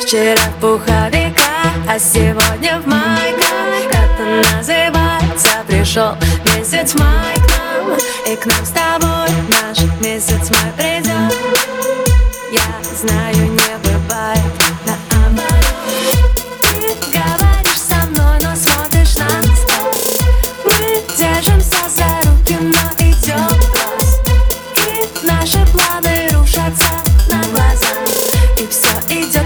Вчера в пуховиках, а сегодня в майках Это называется? Пришел месяц май к нам И к нам с тобой наш месяц май придет. Я знаю, не бывает наоборот. Ты говоришь со мной, но смотришь на Мы держимся за руки, но идем прост И наши планы рушатся на глаза И все идет